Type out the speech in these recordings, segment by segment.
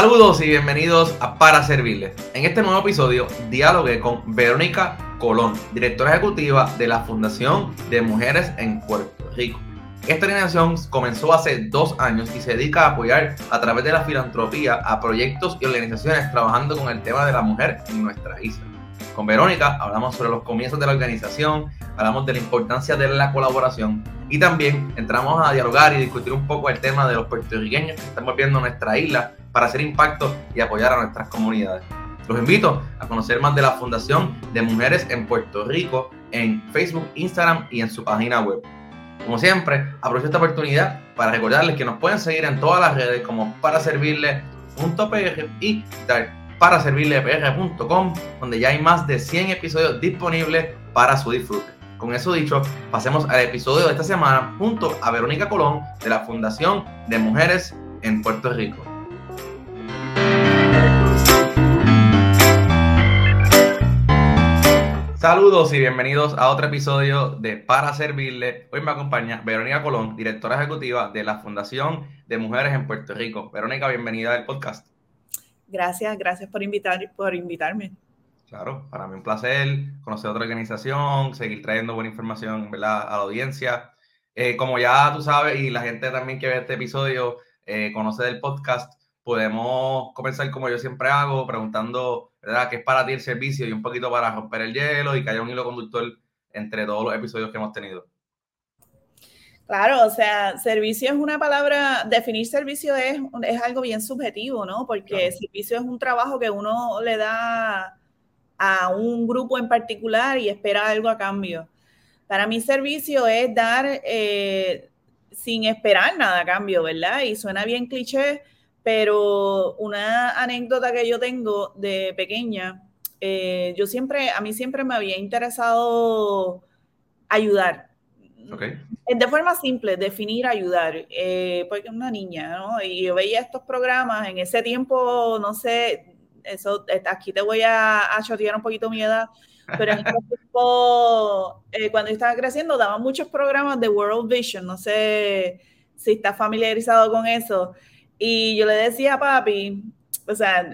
Saludos y bienvenidos a Para Servirles. En este nuevo episodio dialogué con Verónica Colón, directora ejecutiva de la Fundación de Mujeres en Puerto Rico. Esta organización comenzó hace dos años y se dedica a apoyar a través de la filantropía a proyectos y organizaciones trabajando con el tema de la mujer en nuestra isla. Con Verónica hablamos sobre los comienzos de la organización, hablamos de la importancia de la colaboración y también entramos a dialogar y discutir un poco el tema de los puertorriqueños que están volviendo a nuestra isla para hacer impacto y apoyar a nuestras comunidades. Los invito a conocer más de la Fundación de Mujeres en Puerto Rico en Facebook, Instagram y en su página web. Como siempre, aprovecho esta oportunidad para recordarles que nos pueden seguir en todas las redes como para servirle.pr y para donde ya hay más de 100 episodios disponibles para su disfrute. Con eso dicho, pasemos al episodio de esta semana junto a Verónica Colón de la Fundación de Mujeres en Puerto Rico. Saludos y bienvenidos a otro episodio de Para Servirle. Hoy me acompaña Verónica Colón, directora ejecutiva de la Fundación de Mujeres en Puerto Rico. Verónica, bienvenida al podcast. Gracias, gracias por, invitar, por invitarme. Claro, para mí un placer conocer otra organización, seguir trayendo buena información ¿verdad? a la audiencia. Eh, como ya tú sabes y la gente también que ve este episodio eh, conoce del podcast, podemos comenzar como yo siempre hago, preguntando, ¿verdad?, qué es para ti el servicio y un poquito para romper el hielo y que haya un hilo conductor entre todos los episodios que hemos tenido. Claro, o sea, servicio es una palabra, definir servicio es, es algo bien subjetivo, ¿no? Porque servicio es un trabajo que uno le da a un grupo en particular y espera algo a cambio. Para mí servicio es dar eh, sin esperar nada a cambio, ¿verdad? Y suena bien cliché, pero una anécdota que yo tengo de pequeña, eh, yo siempre, a mí siempre me había interesado ayudar. Okay. De forma simple, definir ayudar, eh, porque una niña, ¿no? Y yo veía estos programas, en ese tiempo, no sé, eso, aquí te voy a, a chotear un poquito mi edad, pero en ese tiempo, eh, cuando yo estaba creciendo, daban muchos programas de World Vision, no sé si estás familiarizado con eso, y yo le decía a papi, o sea,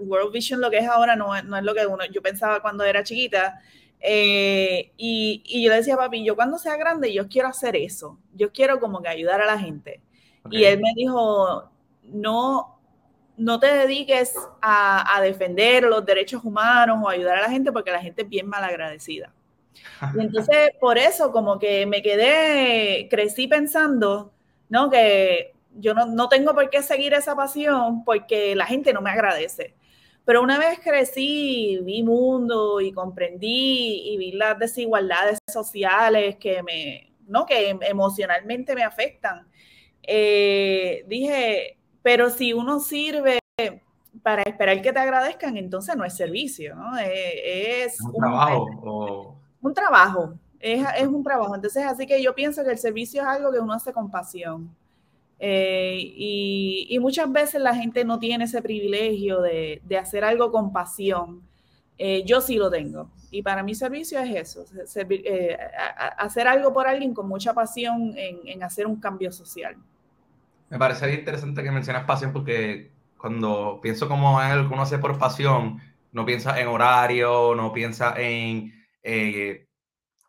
World Vision lo que es ahora no, es lo que uno, yo pensaba cuando era chiquita. Eh, y, yo le decía a papi, yo cuando sea grande, yo quiero hacer eso. Yo quiero como que ayudar a la gente. Y él me dijo, no, no te dediques a, a, defender los derechos humanos o ayudar a la gente porque la gente es bien malagradecida. Y entonces, por eso como que me quedé, crecí pensando, ¿no? Que yo no, tengo por qué seguir esa pasión porque la gente no me agradece. Pero una vez crecí, vi mundo y comprendí y vi las desigualdades sociales que me, ¿no? Que emocionalmente me afectan. Eh, dije, pero si uno sirve para esperar que te agradezcan, entonces no es servicio, ¿no? Eh, es, un, trabajo. Un trabajo, es, es un trabajo. Entonces, así que yo pienso que el servicio es algo que uno hace con pasión. Eh, y, muchas veces la gente no tiene ese privilegio de, hacer algo con pasión. Eh, yo sí lo tengo. Y para mi servicio es eso, eh, hacer algo por alguien con mucha pasión en, hacer un cambio social. Me parece interesante que mencionas pasión porque cuando pienso como es que uno hace por pasión, no piensa en horario, no piensa en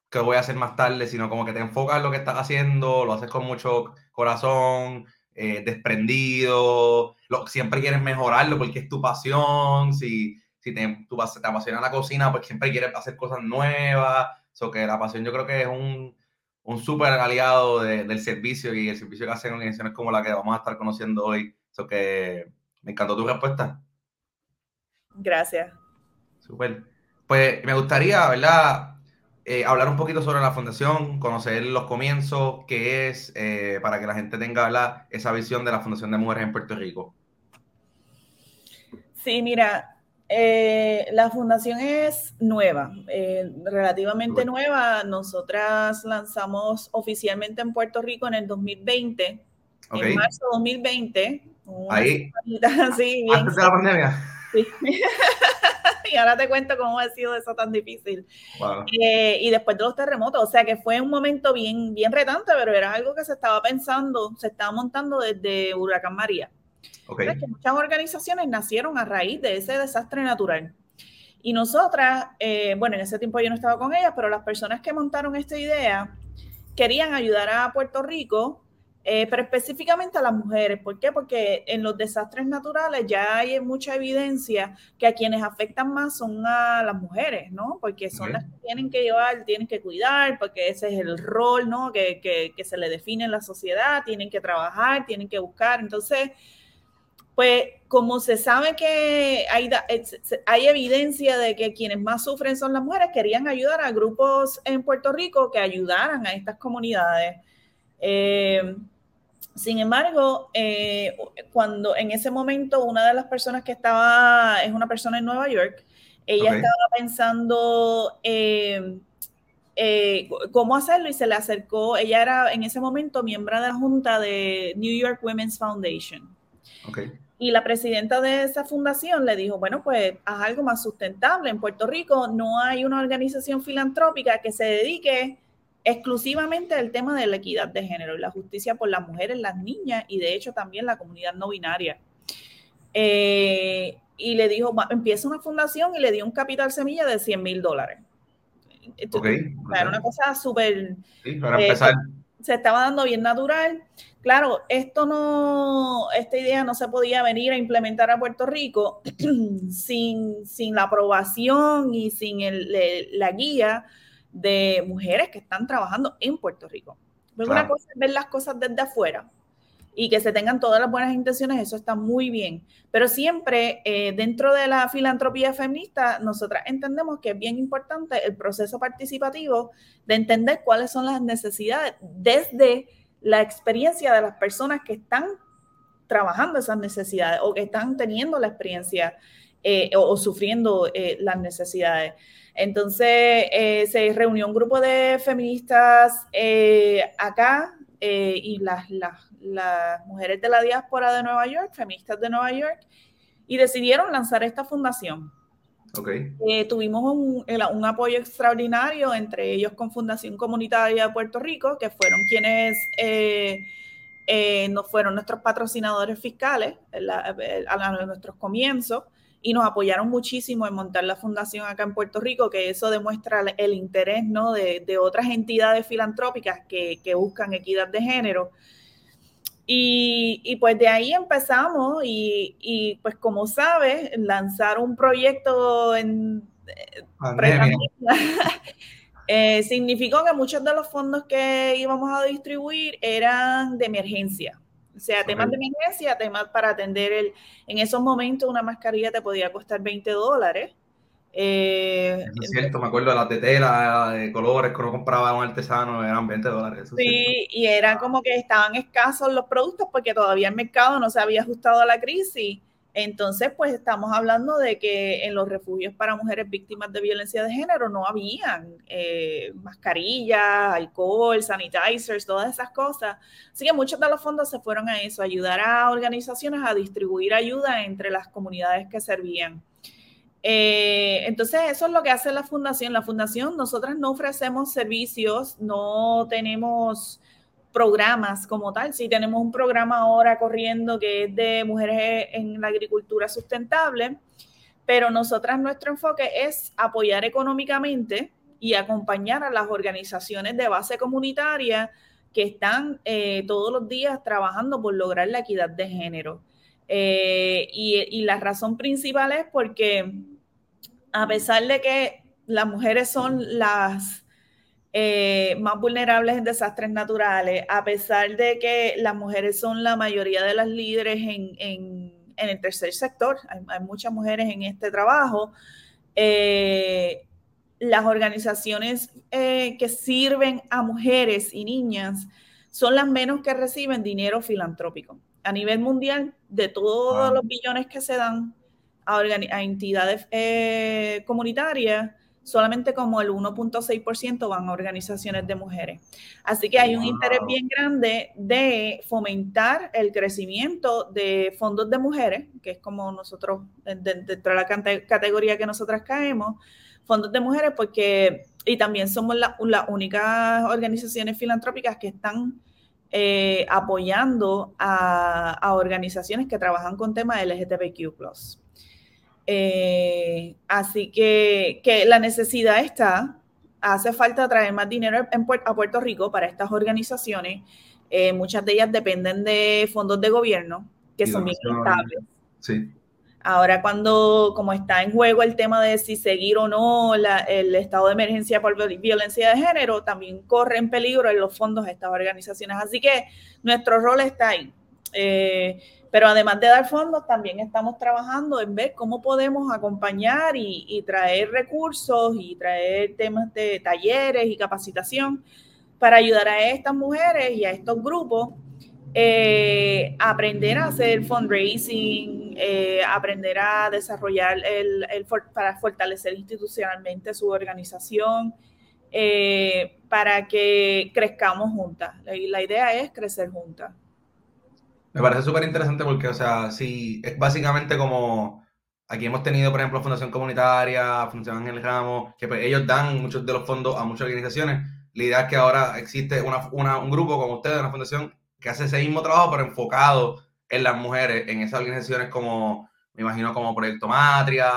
que voy a hacer más tarde, sino como que te enfocas en lo que estás haciendo, lo haces con mucho corazón, eh, desprendido, lo, siempre quieres mejorarlo porque es tu pasión, si, si te, tu, te apasiona la cocina, pues siempre quieres hacer cosas nuevas, so que la pasión yo creo que es un, un súper aliado del servicio y el servicio que hacen organizaciones como la que vamos a estar conociendo hoy, so que me encantó tu respuesta. Gracias. Súper. Pues me gustaría, ¿verdad? Eh, hablar un poquito sobre la fundación, conocer los comienzos, qué es, eh, para que la gente tenga esa visión de la Fundación de Mujeres en Puerto Rico. Sí, mira, eh, la fundación es nueva, relativamente nueva. Nosotras lanzamos oficialmente en Puerto Rico en el 2020, en marzo de 2020. Ahí. Sí, Antes de la pandemia. Sí. y ahora te cuento cómo ha sido eso tan difícil. Eh, y después de los terremotos, o sea que fue un momento bien, bien retante, pero era algo que se estaba pensando, se estaba montando desde Huracán María. muchas organizaciones nacieron a raíz de ese desastre natural. Y nosotras, eh, bueno, en ese tiempo yo no estaba con ellas, pero las personas que montaron esta idea querían ayudar a Puerto Rico, eh, pero específicamente a las mujeres. ¿Por qué? Porque en los desastres naturales ya hay mucha evidencia que a quienes afectan más son a las mujeres, ¿no? Porque son las que tienen que llevar, tienen que cuidar, porque ese es el rol, ¿no? Que, que, que se le define en la sociedad, tienen que trabajar, tienen que buscar. Entonces, pues como se sabe que hay, hay, evidencia de que quienes más sufren son las mujeres, querían ayudar a grupos en Puerto Rico que ayudaran a estas comunidades. Eh, sin embargo, eh, cuando en ese momento una de las personas que estaba, es una persona en Nueva York, ella estaba pensando eh, cómo hacerlo y se le acercó, ella era en ese momento miembro de la junta de New York Women's Foundation. Okay. Y la presidenta de esa fundación le dijo, bueno, pues haz algo más sustentable. En Puerto Rico no hay una organización filantrópica que se dedique exclusivamente al tema de la equidad de género y la justicia por las mujeres, las niñas y de hecho también la comunidad no binaria. Eh, y le dijo, empieza una fundación y le dio un capital semilla de 100 mil dólares. Era una cosa súper... Sí, para empezar. Eh, se estaba dando bien natural. Claro, esto no, esta idea no se podía venir a implementar a Puerto Rico sin, sin la aprobación y sin la guía de mujeres que están trabajando en Puerto Rico. Una cosa es ver las cosas desde afuera y que se tengan todas las buenas intenciones, eso está muy bien. Pero siempre eh, dentro de la filantropía feminista, nosotras entendemos que es bien importante el proceso participativo de entender cuáles son las necesidades desde la experiencia de las personas que están trabajando esas necesidades o que están teniendo la experiencia eh, o, sufriendo eh, las necesidades. Entonces, se reunió un grupo de feministas acá y las, las las mujeres de la diáspora de Nueva York, feministas de Nueva York, y decidieron lanzar esta fundación. Okay. Eh, tuvimos un, un, apoyo extraordinario, entre ellos con Fundación Comunitaria de Puerto Rico, que fueron quienes eh, eh, nos fueron nuestros patrocinadores fiscales a nuestros comienzos y nos apoyaron muchísimo en montar la fundación acá en Puerto Rico, que eso demuestra el interés ¿no? de, de otras entidades filantrópicas que, que buscan equidad de género. Y, pues de ahí empezamos y, pues como sabes, lanzar un proyecto en eh, significó que muchos de los fondos que íbamos a distribuir eran de emergencia. O sea, temas de emergencia, temas para atender el... En esos momentos una mascarilla te podía costar 20 dólares. Eh, es cierto, me acuerdo de las de tela, de colores que uno compraba a un artesano, eran 20 dólares. sí, y era como que estaban escasos los productos porque todavía el mercado no se había ajustado a la crisis. Entonces, pues estamos hablando de que en los refugios para mujeres víctimas de violencia de género no habían eh, mascarillas, alcohol, sanitizers, todas esas cosas. Así que muchos de los fondos se fueron a eso, ayudar a organizaciones a distribuir ayuda entre las comunidades que servían. Eh, entonces, eso es lo que hace la fundación. La fundación, nosotras no ofrecemos servicios, no tenemos programas como tal. Sí tenemos un programa ahora corriendo que es de mujeres en la agricultura sustentable, pero nosotras nuestro enfoque es apoyar económicamente y acompañar a las organizaciones de base comunitaria que están eh, todos los días trabajando por lograr la equidad de género. Eh, y, la razón principal es porque a pesar de que las mujeres son las eh, más vulnerables en desastres naturales, a pesar de que las mujeres son la mayoría de las líderes en, el tercer sector, hay, muchas mujeres en este trabajo, eh, las organizaciones que sirven a mujeres y niñas son las menos que reciben dinero filantrópico. A nivel mundial, de todos los billones que se dan a, entidades eh, comunitarias, solamente como el 1.6% van a organizaciones de mujeres. Así que hay un interés bien grande de fomentar el crecimiento de fondos de mujeres, que es como nosotros, dentro de la categoría que nosotras caemos, fondos de mujeres, porque, y también somos las únicas organizaciones filantrópicas que están eh, apoyando a, organizaciones que trabajan con temas LGTBQ. Eh, así que, que, la necesidad está, hace falta traer más dinero a Puerto Rico para estas organizaciones. Eh, muchas de ellas dependen de fondos de gobierno que son bien estables. Sí. Ahora cuando, como está en juego el tema de si seguir o no el estado de emergencia por violencia de género, también corre en peligro en los fondos de estas organizaciones. Así que nuestro rol está ahí. Eh, pero además de dar fondos, también estamos trabajando en ver cómo podemos acompañar y, traer recursos y traer temas de talleres y capacitación para ayudar a estas mujeres y a estos grupos eh, aprender a hacer fundraising, eh, aprender a desarrollar el, para fortalecer institucionalmente su organización, eh, para que crezcamos juntas. Y la idea es crecer juntas. Me parece súper interesante porque, o sea, sí, es básicamente como aquí hemos tenido, por ejemplo, Fundación Comunitaria, Fundación Ángel Ramos, que pues, ellos dan muchos de los fondos a muchas organizaciones. La idea es que ahora existe un grupo como ustedes, una fundación, que hace ese mismo trabajo, pero enfocado en las mujeres, en esas organizaciones como, me imagino, como Proyecto Matria,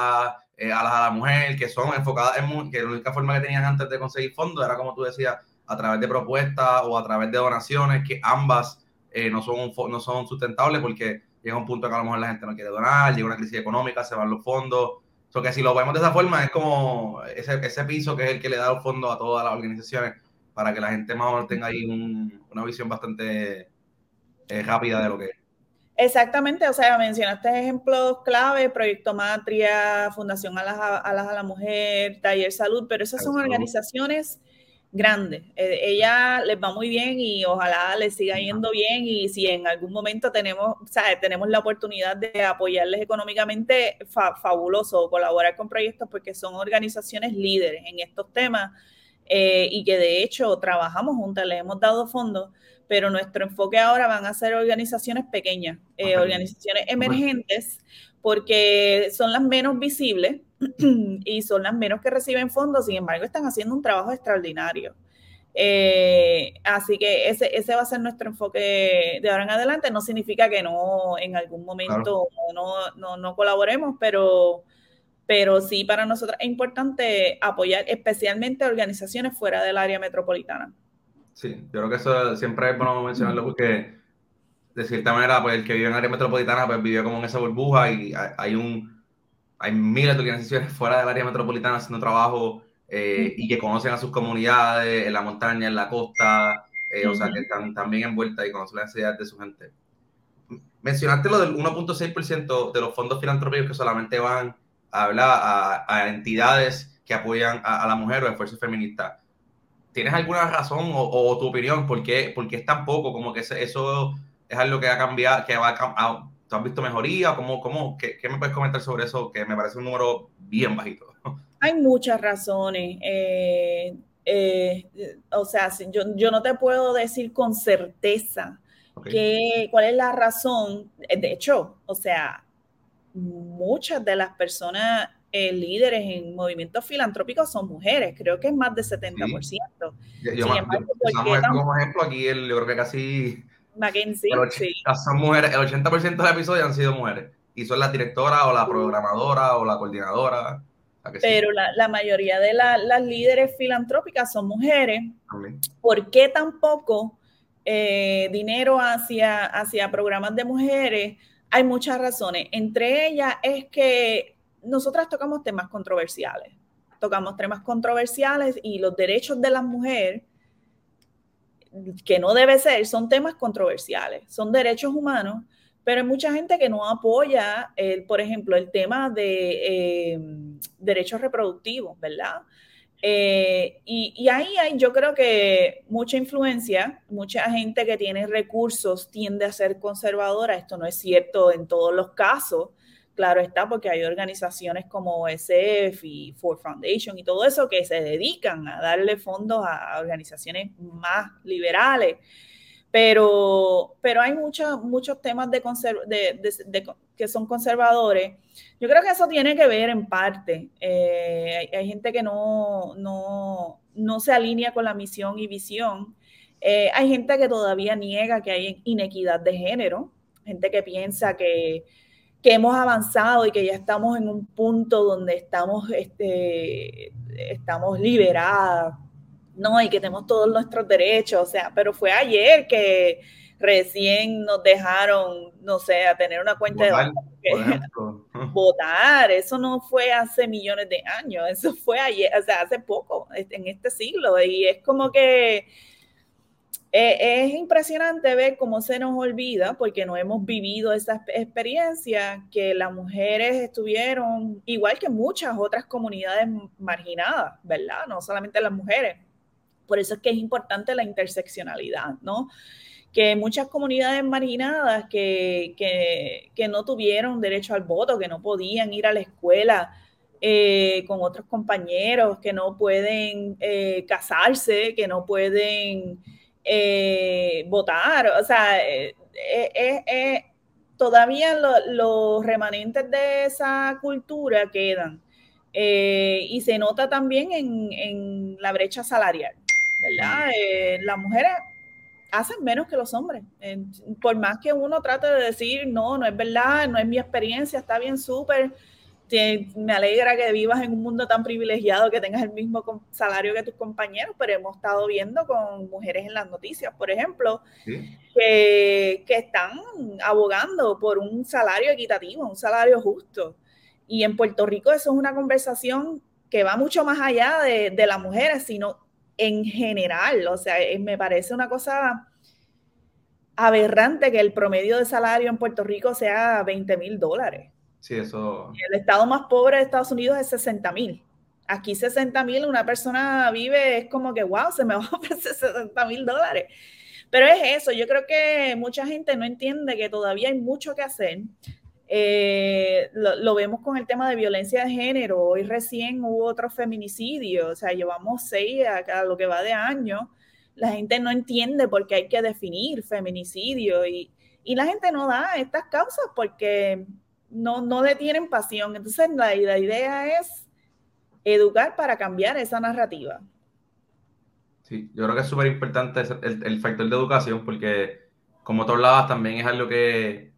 eh, a la Mujer, que son enfocadas en que la única forma que tenían antes de conseguir fondos era, como tú decías, a través de propuestas o a través de donaciones, que ambas eh, no, son, no son sustentables porque llega un punto que a lo mejor la gente no quiere donar, llega una crisis económica, se van los fondos. So que si lo vemos de esa forma, es como ese, ese piso que es el que le da los fondos a todas las organizaciones para que la gente más o menos tenga ahí una visión bastante es rápida de lo que es. Exactamente, o sea, mencionaste ejemplos clave, Proyecto Matria, Fundación Alas a, a la Mujer, Taller Salud, pero esas son organizaciones grandes. Eh, ella les va muy bien y ojalá les siga yendo bien y si en algún momento tenemos, sea, tenemos la oportunidad de apoyarles económicamente, fabuloso, colaborar con proyectos porque son organizaciones líderes en estos temas eh, y que de hecho trabajamos juntas, les hemos dado fondos pero nuestro enfoque ahora van a ser organizaciones pequeñas, eh, organizaciones emergentes, porque son las menos visibles y son las menos que reciben fondos, sin embargo están haciendo un trabajo extraordinario. Eh, así que ese, ese va a ser nuestro enfoque de ahora en adelante. No significa que no en algún momento no, no, no, colaboremos, pero, pero sí para nosotros es importante apoyar especialmente organizaciones fuera del área metropolitana. Sí, yo creo que eso siempre es bueno mencionarlo porque de cierta manera, pues el que vive en área metropolitana, pues vive como en esa burbuja y hay un hay miles de organizaciones fuera del área metropolitana haciendo trabajo eh, y que conocen a sus comunidades en la montaña, en la costa, eh, o sea, que están también envueltas y conocen las necesidades de su gente. Mencionaste lo del 1.6% de los fondos filantrópicos que solamente van a hablar a, entidades que apoyan a, a la mujer o a esfuerzos feministas. ¿Tienes alguna razón o, tu opinión por qué, es tan poco? Como que eso es algo que ha cambiado, que va a, ¿tú has visto mejoría? ¿Cómo, cómo, qué, me puedes comentar sobre eso? Que me parece un número bien bajito. Hay muchas razones. Eh, eh, o sea, yo, yo, no te puedo decir con certeza cuál es la razón. De hecho, o sea, muchas de las personas eh, líderes en movimientos filantrópicos son mujeres, creo que es más de 70%. Yo, como ejemplo aquí, el, yo creo que casi... Mackenzie, sí. Son mujeres, el 80% de los episodios han sido mujeres. Y son las directoras o la programadora o la coordinadora. Pero la, la, mayoría de las líderes filantrópicas son mujeres. ¿Por qué tan poco eh, dinero hacia, hacia programas de mujeres? Hay muchas razones. Entre ellas es que nosotras tocamos temas controversiales, tocamos temas controversiales y los derechos de la mujer, que no debe ser, son temas controversiales, son derechos humanos, pero hay mucha gente que no apoya, el, por ejemplo, el tema de eh, derechos reproductivos, ¿verdad? Eh, y, y, ahí hay, yo creo que mucha influencia, mucha gente que tiene recursos tiende a ser conservadora. Esto no es cierto en todos los casos, Claro está, porque hay organizaciones como OSF y Ford Foundation y todo eso que se dedican a darle fondos a organizaciones más liberales. Pero, pero hay muchos, muchos temas que son conservadores. Yo creo que eso tiene que ver en parte. Eh, hay, gente que no, no, no se alinea con la misión y visión Eh, hay gente que todavía niega que hay inequidad de género, gente que piensa que, hemos avanzado y que ya estamos en un punto donde estamos, este, estamos liberadas, ¿no? Y que tenemos todos nuestros derechos, o sea, pero fue ayer que recién nos dejaron, no sé, a tener una cuenta de votar. Eso no fue hace millones de años, eso fue ayer, o sea, hace poco, en este siglo. Y es como que eh, es impresionante ver cómo se nos olvida, porque no hemos vivido esa experiencia, que las mujeres estuvieron, igual que muchas otras comunidades marginadas, ¿verdad? No solamente las mujeres. Por eso es que es importante la interseccionalidad, ¿no? que muchas comunidades marginadas que, que, no tuvieron derecho al voto, que no podían ir a la escuela eh, con otros compañeros, que no pueden eh, casarse, que no pueden eh, votar. O sea, todavía los remanentes de esa cultura quedan. y se nota también en, en la brecha salarial, ¿verdad? las mujeres hacen menos que los hombres. Por más que uno trate de decir, no, no es verdad, no es mi experiencia, está bien súper. Me alegra que vivas en un mundo tan privilegiado que tengas el mismo salario que tus compañeros, pero hemos estado viendo con mujeres en las noticias, por ejemplo, que, están abogando por un salario equitativo, un salario justo. Y en Puerto Rico eso es una conversación que va mucho más allá de, de las mujeres, sino en general. O sea, eh, me parece una cosa aberrante que el promedio de salario en Puerto Rico sea 20 mil dólares. El estado más pobre de Estados Unidos es 60 mil. Aquí 60 mil, una persona vive, es como que, wow, se me va a ofrecer 60 mil dólares. Pero es eso, yo creo que mucha gente no entiende que todavía hay mucho que hacer. Eh, lo, vemos con el tema de violencia de género. Hoy recién hubo otro feminicidio, o sea, llevamos seis a, lo que va de año. La gente no entiende por qué hay que definir feminicidio y, la gente no da estas causas porque no, no le tienen pasión. Entonces, la, idea es educar para cambiar esa narrativa. Sí, yo creo que es súper importante el, el factor de educación porque, como tú hablabas, también es algo que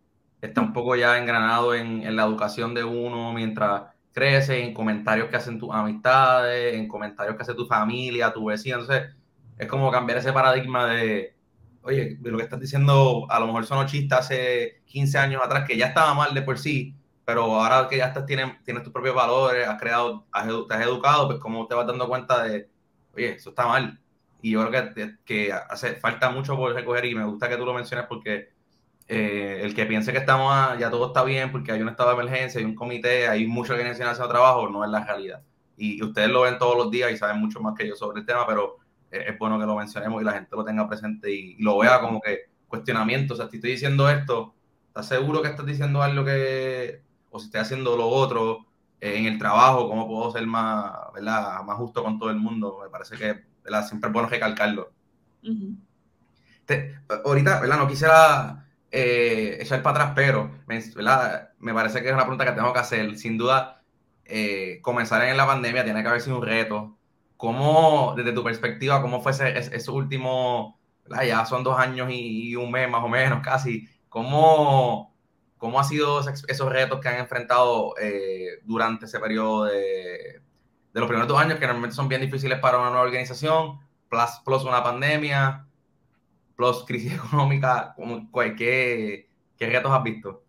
está un poco ya engranado en, la educación de uno mientras crece, en comentarios que hacen tus amistades, en comentarios que hace tu familia, tu vecino. Entonces, es como cambiar ese paradigma de, oye, lo que estás diciendo a lo mejor son chistes hace 15 años atrás, que ya estaba mal de por sí, pero ahora que ya estás, tienes, tienes tus propios valores, has creado, has, te has educado, pues como te vas dando cuenta de, oye, eso está mal. Y yo creo que, que hace falta mucho por recoger y me gusta que tú lo menciones porque eh, el que piense que estamos ya todo está bien porque hay un estado de emergencia, hay un comité, hay mucha organización haciendo trabajo, no es la realidad. Y, ustedes lo ven todos los días y saben mucho más que yo sobre el tema, pero es, bueno que lo mencionemos y la gente lo tenga presente y, lo vea como que cuestionamiento. O sea, si estoy diciendo esto, ¿estás seguro que estás diciendo algo que, o si estoy haciendo lo otro eh, en el trabajo, cómo puedo ser más, ¿verdad? más justo con todo el mundo? Me parece que siempre es bueno recalcarlo. ahorita, ¿verdad? No quisiera eh, echar para atrás, pero me parece que es una pregunta que tengo que hacer. Sin duda, eh, comenzar en la pandemia tiene que haber sido un reto. ¿Cómo, desde tu perspectiva, cómo fue ese, ese último, ya son dos años y, un mes más o menos casi, ¿cómo, cómo han sido esos retos que han enfrentado eh, durante ese periodo de, de los primeros dos años, que normalmente son bien difíciles para una nueva organización, plus, plus una pandemia? plus crisis económica, ¿qué, qué retos has visto?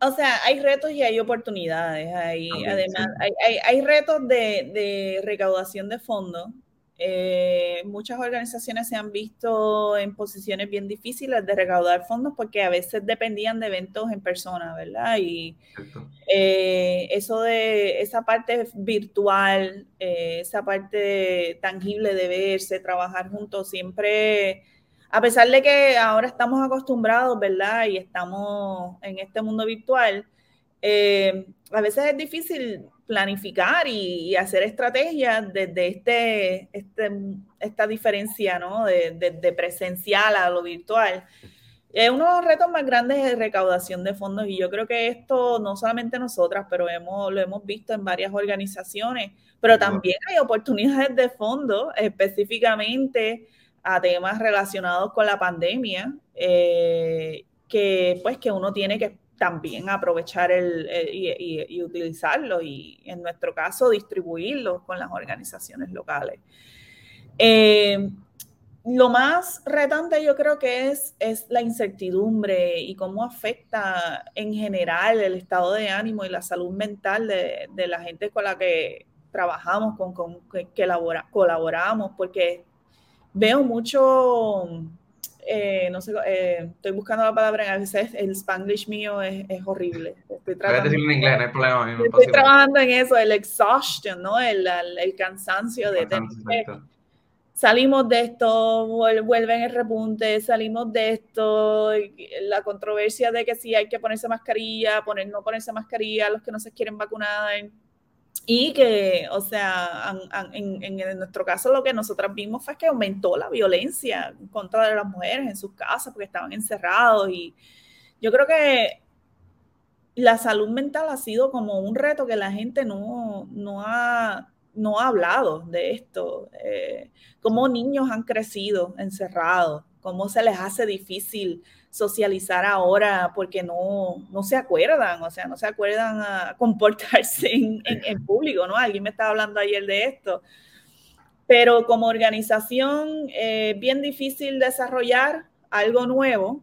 O sea, hay retos y hay oportunidades. Hay, además, hay, hay, hay, retos de, de recaudación de fondos eh, muchas organizaciones se han visto en posiciones bien difíciles de recaudar fondos porque a veces dependían de eventos en persona, ¿verdad? Y eh, eso de esa parte virtual, eh, esa parte tangible de verse, trabajar juntos, siempre, a pesar de que ahora estamos acostumbrados, ¿verdad? Y estamos en este mundo virtual, a veces es difícil planificar y, hacer estrategias desde este, este, esta diferencia ¿no? de, presencial a lo virtual. Es uno de los retos más grandes de recaudación de fondos y yo creo que esto no solamente nosotras, pero hemos, lo hemos visto en varias organizaciones, pero también hay oportunidades de fondos específicamente a temas relacionados con la pandemia, eh, que pues que uno tiene que también aprovechar el, y, utilizarlo y en nuestro caso distribuirlo con las organizaciones locales. Eh, lo más retante yo creo que es, es la incertidumbre y cómo afecta en general el estado de ánimo y la salud mental de, de la gente con la que trabajamos, con, con que, colaboramos, porque veo mucho, eh, no sé, eh, estoy buscando la palabra, a veces el spanglish mío es, es horrible. Estoy, tratando, en inglés, no hay problema. estoy trabajando en eso, el exhaustion, ¿no? El, el, cansancio de... de salimos de esto, vuelven el repunte, salimos de esto, la controversia de que si hay que ponerse mascarilla, poner, no ponerse mascarilla, los que no se quieren vacunar. Y que, o sea, en, nuestro caso lo que nosotras vimos fue que aumentó la violencia contra las mujeres en sus casas porque estaban encerrados. Y yo creo que la salud mental ha sido como un reto que la gente no, no ha no ha hablado de esto, eh, cómo niños han crecido encerrados, cómo se les hace difícil socializar ahora porque no, no se acuerdan, o sea, no se acuerdan a comportarse en, público, ¿no? Alguien me estaba hablando ayer de esto. Pero como organización, es eh, bien difícil desarrollar algo nuevo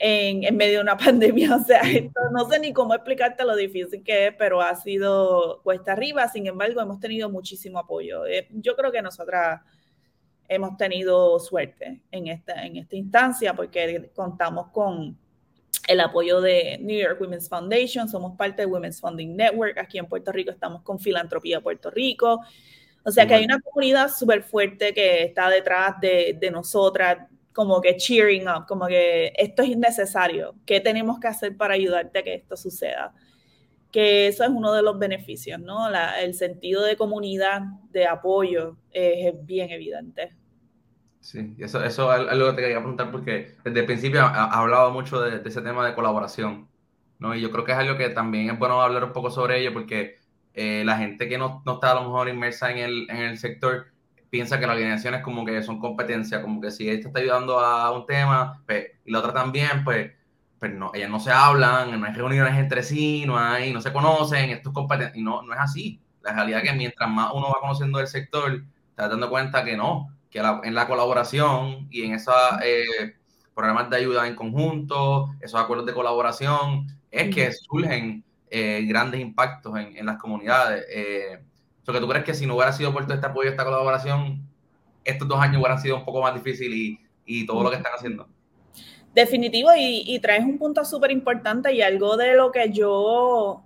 en, medio de una pandemia. O sea, no sé ni cómo explicarte lo difícil que es, pero ha sido cuesta arriba. Sin embargo, hemos tenido muchísimo apoyo. Eh, yo creo que nosotras hemos tenido suerte en esta, en esta instancia porque contamos con el apoyo de New York Women's Foundation, somos parte de Women's Funding Network, aquí en Puerto Rico estamos con Filantropía Puerto Rico, o sea que hay una comunidad súper fuerte que está detrás de, de nosotras, como que cheering up, como que esto es innecesario, ¿qué tenemos que hacer para ayudarte a que esto suceda? Que eso es uno de los beneficios, ¿no? el sentido de comunidad, de apoyo, es bien evidente. Sí, eso, eso es algo que te quería preguntar porque desde el principio ha, hablado mucho de, ese tema de colaboración, ¿no? Y yo creo que es algo que también es bueno hablar un poco sobre ello porque eh, la gente que no, no, está a lo mejor inmersa en el, en el sector piensa que las organizaciones como que son competencia, como que si esta está ayudando a un tema pues, y la otra también, pues, pues no, ellas no se hablan, no hay reuniones entre sí, no hay, no se conocen, esto es competencia, y no, no es así. La realidad es que mientras más uno va conociendo el sector, te das dando cuenta que no, que en la colaboración y en esos eh, programas de ayuda en conjunto, esos acuerdos de colaboración, es que surgen eh, grandes impactos en, en las comunidades. Eh, que tú crees que si no hubiera sido por todo este apoyo, esta colaboración, estos dos años hubieran sido un poco más difíciles y, todo lo que están haciendo. Definitivo, y, traes un punto súper importante y algo de lo que yo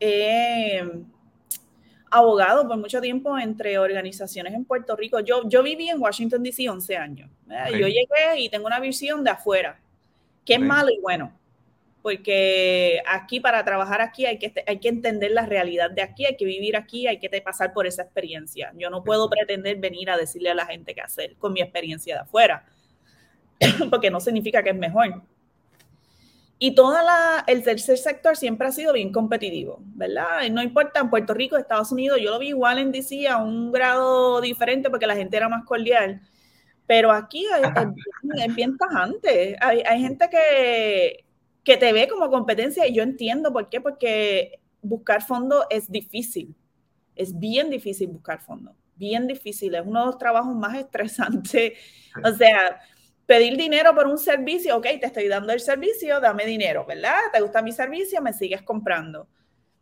he abogado por mucho tiempo entre organizaciones en Puerto Rico. Yo, yo viví en Washington, D.C. 11 años. Yo llegué y tengo una visión de afuera, que es malo y bueno porque aquí para trabajar aquí hay que, hay que entender la realidad de aquí, hay que vivir aquí, hay que pasar por esa experiencia. Yo no puedo pretender venir a decirle a la gente qué hacer con mi experiencia de afuera, porque no significa que es mejor. Y todo el tercer sector siempre ha sido bien competitivo, ¿verdad? no importa en Puerto Rico, Estados Unidos, yo lo vi igual en DC a un grado diferente porque la gente era más cordial. Pero aquí es, bien tajante. Hay, hay gente que, que te ve como competencia y yo entiendo por qué, porque buscar fondos es difícil, es bien difícil buscar fondos, bien difícil, es uno de los trabajos más estresantes, o sea, pedir dinero por un servicio, ok, te estoy dando el servicio, dame dinero, ¿verdad? ¿Te gusta mi servicio? Me sigues comprando.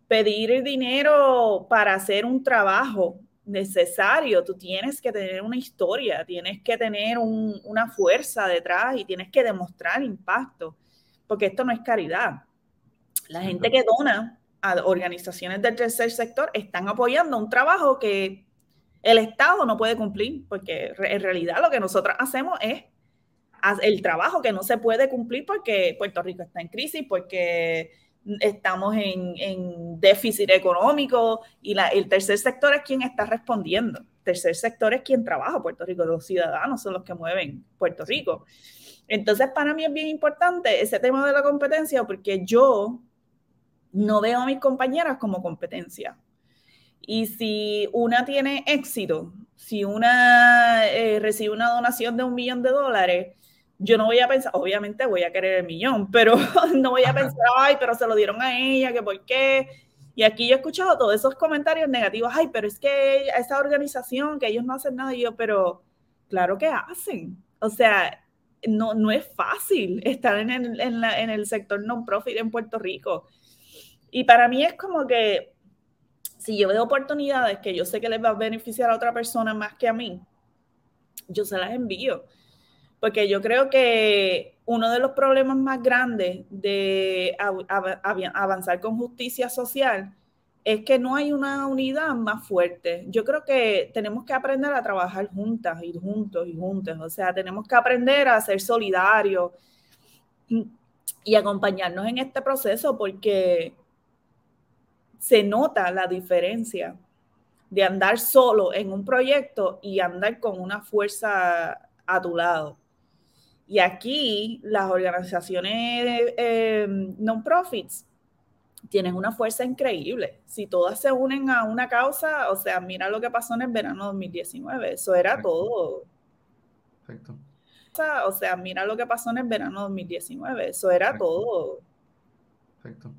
Pedir dinero para hacer un trabajo necesario, tú tienes que tener una historia, tienes que tener una fuerza detrás y tienes que demostrar impacto porque esto no es caridad. La gente que dona a organizaciones del tercer sector están apoyando un trabajo que el Estado no puede cumplir, porque en realidad lo que nosotros hacemos es el trabajo que no se puede cumplir porque Puerto Rico está en crisis, porque estamos en, déficit económico y el tercer sector es quien está respondiendo. tercer sector es quien trabaja Puerto Rico, los ciudadanos son los que mueven Puerto Rico. Entonces, para mí es bien importante ese tema de la competencia porque yo no veo a mis compañeras como competencia. Y si una tiene éxito, si una eh, recibe una donación de un millón de dólares, yo no voy a pensar, obviamente voy a querer el millón, pero no voy a pensar, ay, pero se lo dieron a ella, que por qué. Y aquí yo he escuchado todos esos comentarios negativos, ay, pero es que esa organización, que ellos no hacen nada, y yo, pero claro que hacen. O sea, no, no es fácil estar en el, en, en el sector non-profit en Puerto Rico. Y para mí es como que si yo veo oportunidades que yo sé que les va a beneficiar a otra persona más que a mí, yo se las envío. Porque yo creo que uno de los problemas más grandes de avanzar con justicia social es que no hay una unidad más fuerte. Yo creo que tenemos que aprender a trabajar juntas, ir juntos y juntas. O sea, tenemos que aprender a ser solidarios y acompañarnos en este proceso porque se nota la diferencia de andar solo en un proyecto y andar con una fuerza a tu lado. Y aquí las organizaciones eh, non-profits tienen una fuerza increíble. Si todas se unen a una causa, o sea, mira lo que pasó en el verano 2019, eso era todo. Perfecto. O sea, mira lo que pasó en el verano 2019, eso era todo. Perfecto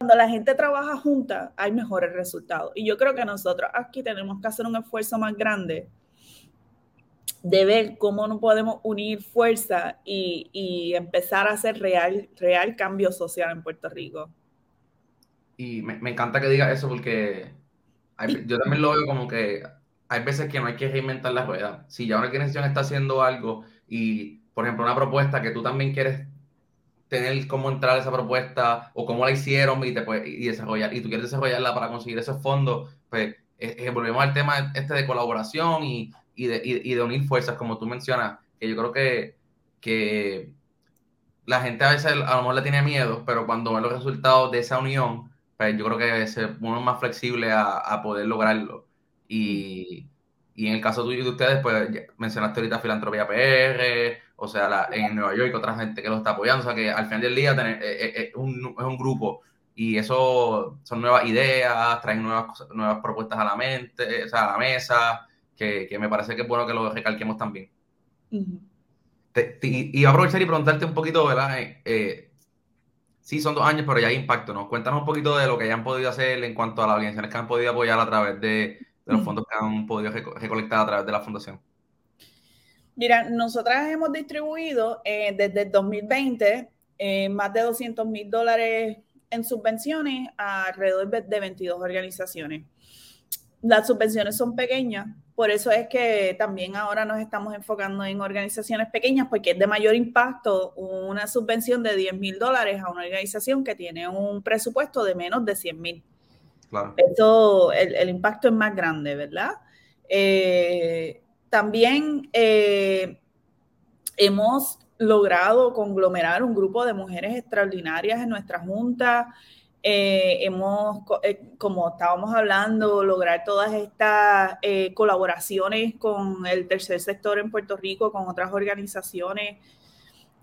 cuando la gente trabaja junta, hay mejores resultados. Y yo creo que nosotros aquí tenemos que hacer un esfuerzo más grande de ver cómo no podemos unir fuerza y, empezar a hacer real, real cambio social en Puerto Rico. Y me, encanta que digas eso porque yo también lo veo como que hay veces que no hay que reinventar la rueda. Si ya una organización está haciendo algo y, por ejemplo, una propuesta que tú también quieres tener cómo entrar a esa propuesta o cómo la hicieron y, te, y desarrollar, y tú quieres desarrollarla para conseguir esos fondos, pues volvemos al tema este de colaboración y, y, de, y, de, unir fuerzas, como tú mencionas, que yo creo que, que la gente a veces a lo mejor le tiene miedo, pero cuando ve los resultados de esa unión, pues yo creo que se pone más flexible a, a poder lograrlo. Y, y en el caso tuyo y de ustedes, pues mencionaste ahorita Filantropía PR, o sea, en Nueva York otra gente que lo está apoyando, o sea que al final del día tener, eh, eh, eh, es, un, es, un, grupo y eso son nuevas ideas, traen nuevas, nuevas propuestas a la mente, o sea, a la mesa, que, que me parece que es bueno que lo recalquemos también. y, aprovechar y preguntarte un poquito, ¿verdad? sí, son dos años, pero ya hay impacto, ¿no? Cuéntanos un poquito de lo que hayan podido hacer en cuanto a las organizaciones que han podido apoyar a través de, de los fondos que han podido recolectar a través de la fundación. Mira, nosotras hemos distribuido eh, desde el 2020 eh, más de 200 mil dólares en subvenciones a alrededor de 22 organizaciones. Las subvenciones son pequeñas, por eso es que también ahora nos estamos enfocando en organizaciones pequeñas, porque es de mayor impacto una subvención de 10 mil dólares a una organización que tiene un presupuesto de menos de 100 mil. Claro. El, el, impacto es más grande, ¿verdad? Eh, también eh, hemos logrado conglomerar un grupo de mujeres extraordinarias en nuestra junta. Eh, hemos, eh, como estábamos hablando, lograr todas estas colaboraciones con el tercer sector en Puerto Rico, con otras organizaciones.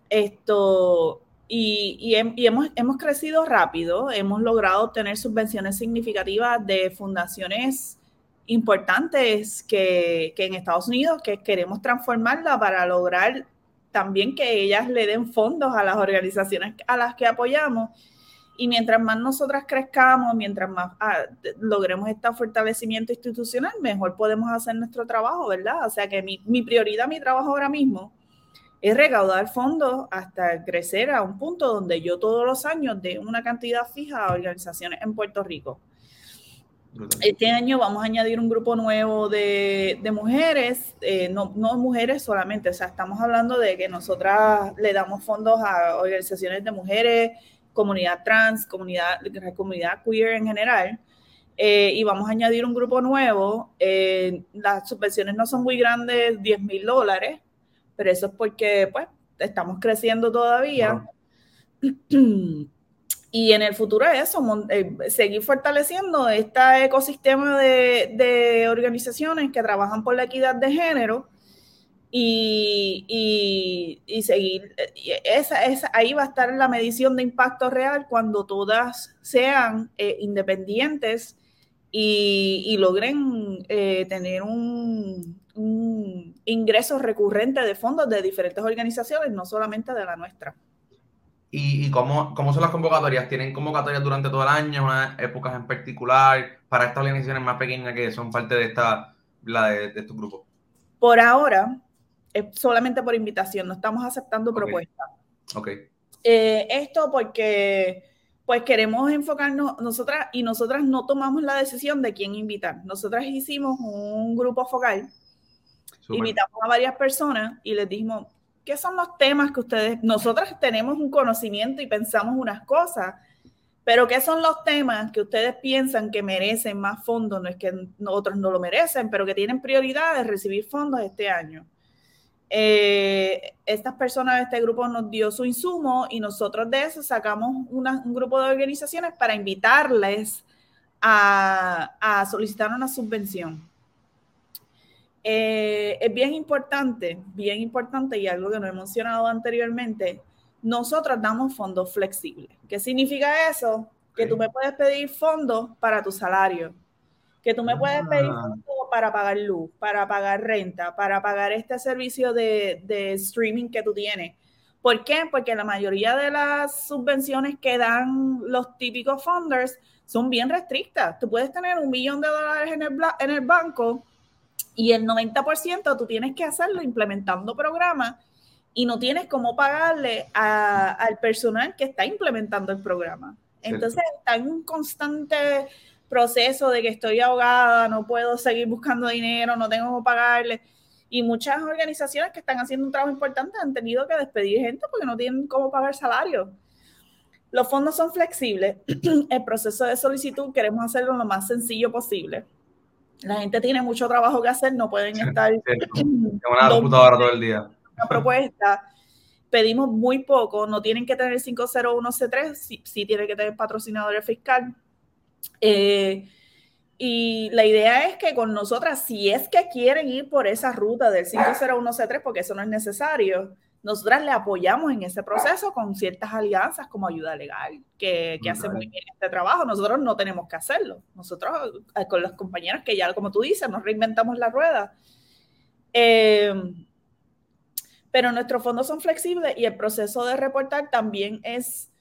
Esto, y, hemos, hemos crecido rápido, hemos logrado obtener subvenciones significativas de fundaciones importantes que, que en Estados Unidos, que queremos transformarla para lograr también que ellas le den fondos a las organizaciones a las que apoyamos. Y mientras más nosotras crezcamos, mientras más ah, logremos este fortalecimiento institucional, mejor podemos hacer nuestro trabajo, ¿verdad? O sea que mi, mi prioridad, mi trabajo ahora mismo es recaudar fondos hasta crecer a un punto donde yo todos los años dé una cantidad fija a organizaciones en Puerto Rico. Este año vamos a añadir un grupo nuevo de, mujeres, eh, no, mujeres solamente, o sea, estamos hablando de que nosotras le damos fondos a organizaciones de mujeres, comunidad trans, comunidad, comunidad queer en general, eh, y vamos a añadir un grupo nuevo. Eh, las subvenciones no son muy grandes, 10 mil dólares, pero eso es porque, pues, estamos creciendo todavía. y en el futuro es eso, eh, seguir fortaleciendo este ecosistema de, organizaciones que trabajan por la equidad de género y, seguir, esa, esa, ahí va a estar la medición de impacto real cuando todas sean eh, independientes y, logren eh, tener un, un ingreso recurrente de fondos de diferentes organizaciones, no solamente de la nuestra. ¿Y, cómo, cómo, son las convocatorias? ¿Tienen convocatorias durante todo el año, unas épocas en particular, para estas organizaciones más pequeñas que son parte de esta, la de, de estos grupos? Por ahora, es solamente por invitación, no estamos aceptando propuestas. Ok. Eh, esto porque pues queremos enfocarnos, nosotras y nosotras no tomamos la decisión de quién invitar. Nosotras hicimos un grupo focal, invitamos a varias personas y les dijimos, ¿qué son los temas que ustedes, nosotras tenemos un conocimiento y pensamos unas cosas, pero qué son los temas que ustedes piensan que merecen más fondos? No es que otros no lo merecen, pero que tienen prioridad de recibir fondos este año. Eh, estas personas de este grupo nos dio su insumo y nosotros de eso sacamos un grupo de organizaciones para invitarles a, a solicitar una subvención. Eh, es bien importante, bien importante y algo que no he mencionado anteriormente, nosotros damos fondos flexibles. ¿Qué significa eso? Que tú me puedes pedir fondos para tu salario, que tú me puedes pedir ah. Para pagar luz, para pagar renta, para pagar este servicio de, de streaming que tú tienes. ¿Por qué? Porque la mayoría de las subvenciones que dan los típicos funders son bien restrictas. Tú puedes tener un millón de dólares en el, en el banco y el 90% tú tienes que hacerlo implementando programas y no tienes cómo pagarle al personal que está implementando el programa. Entonces está en un constante proceso de que estoy ahogada, no puedo seguir buscando dinero, no tengo cómo pagarle. Y muchas organizaciones que están haciendo un trabajo importante han tenido que despedir gente porque no tienen cómo pagar salario. Los fondos son flexibles. El proceso de solicitud queremos hacerlo lo más sencillo posible la gente tiene mucho trabajo que hacer, no pueden estar en una computadora todo el día. Una propuesta, pedimos muy poco, no tienen que tener 501C3, sí, sí tienen que tener patrocinador fiscal. Eh, y la idea es que con nosotras, si es que quieren ir por esa ruta del 501C3, porque eso no es necesario, nosotras le apoyamos en ese proceso con ciertas alianzas como ayuda legal, que, que hace muy bien este trabajo. Nosotros no tenemos que hacerlo. Nosotros, eh, con los compañeros que ya, como tú dices, nos reinventamos la rueda. Eh, pero nuestros fondos son flexibles y el proceso de reportar también es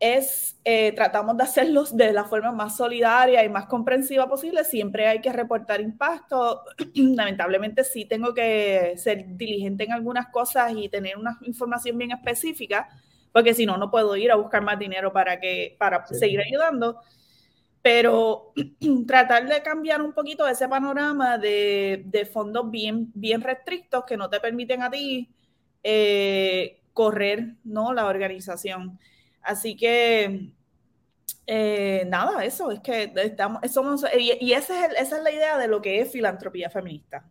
es, eh, tratamos de hacerlos de la forma más solidaria y más comprensiva posible. Siempre hay que reportar impacto. Lamentablemente sí tengo que ser diligente en algunas cosas y tener una información bien específica, porque si no, no puedo ir a buscar más dinero para, que, para seguir ayudando. Pero tratar de cambiar un poquito ese panorama de, de, fondos bien, bien restrictos que no te permiten a ti eh, correr ¿no? la organización. Así que, eh, nada, eso es que estamos, somos, y, esa, es esa es la idea de lo que es filantropía feminista.